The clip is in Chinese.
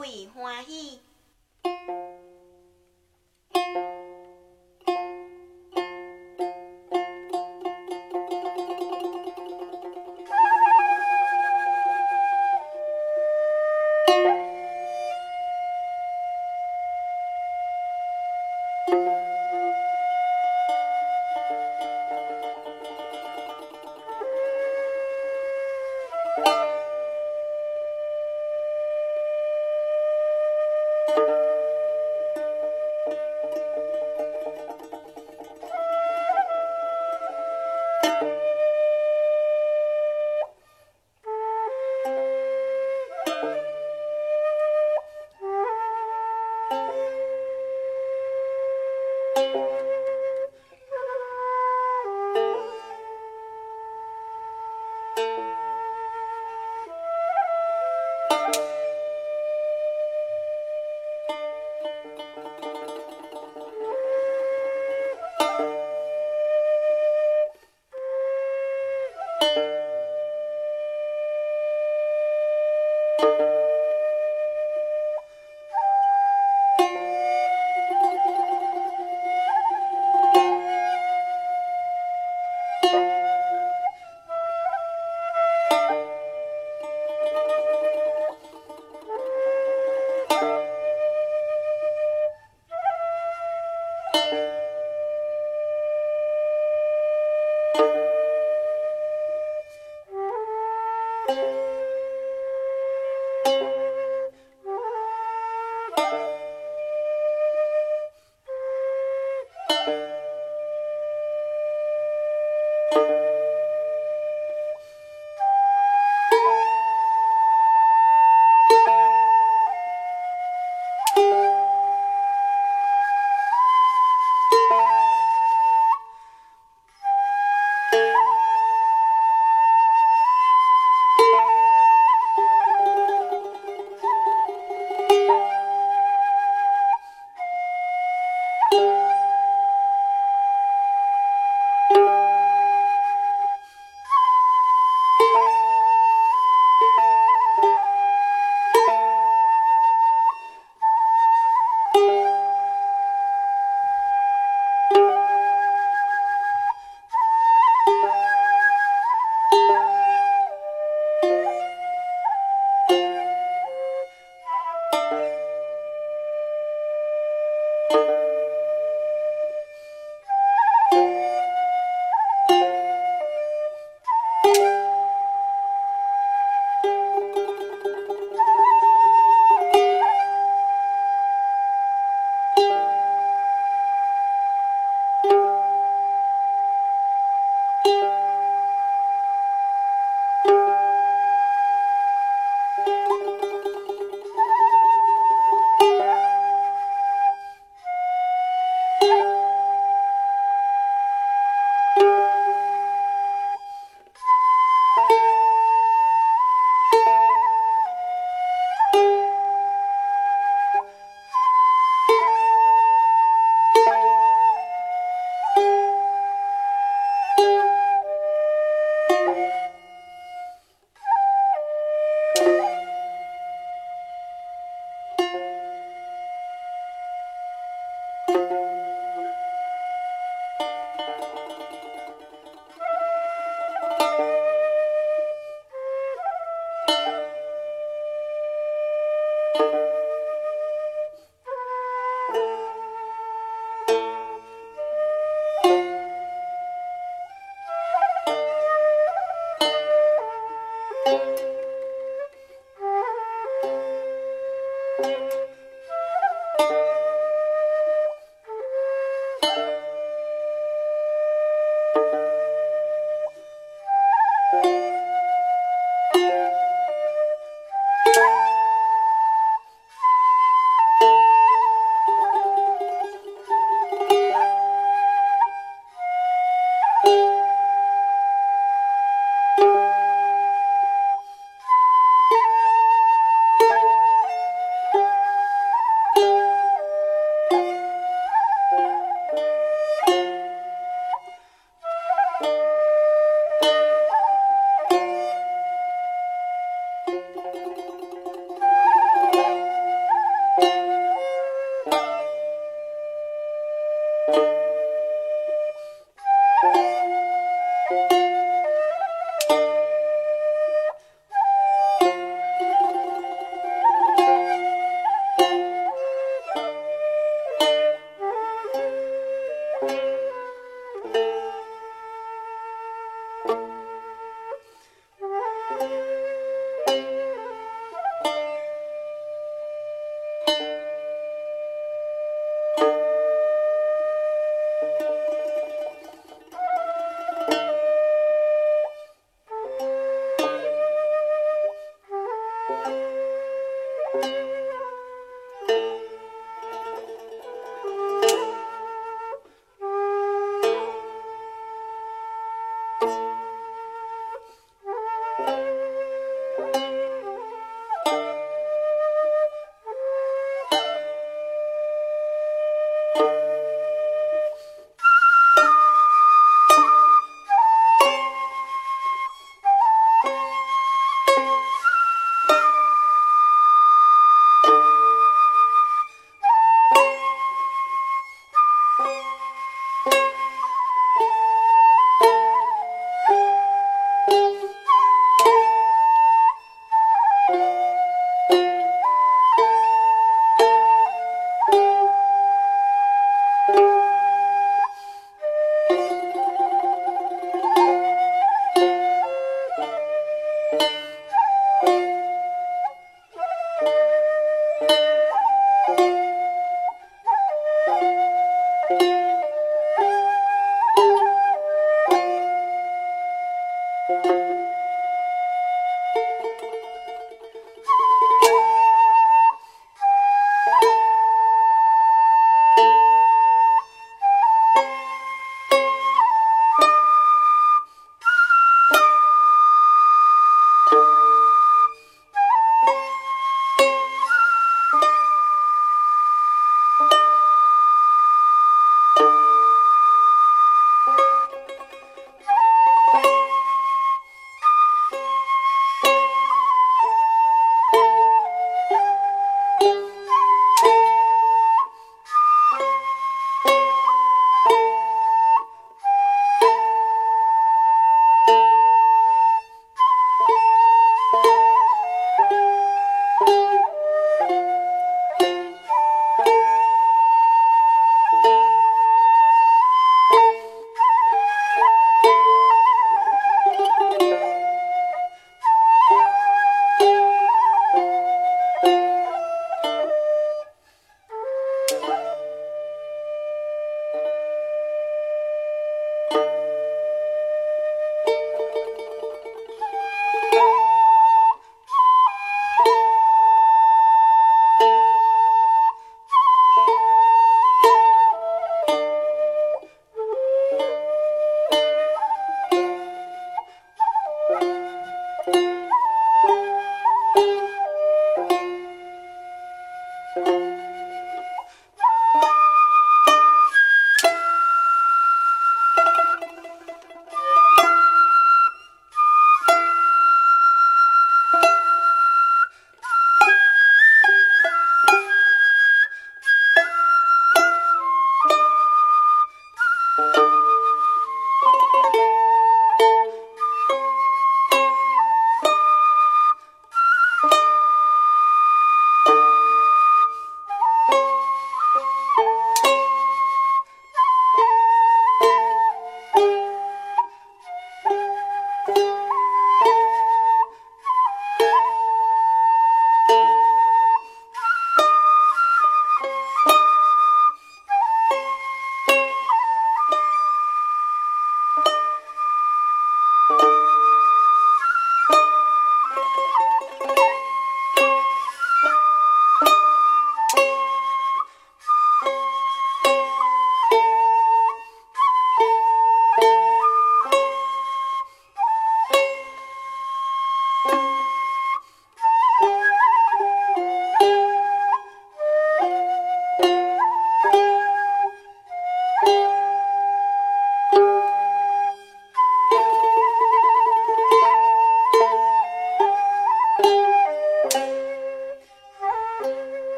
为欢喜。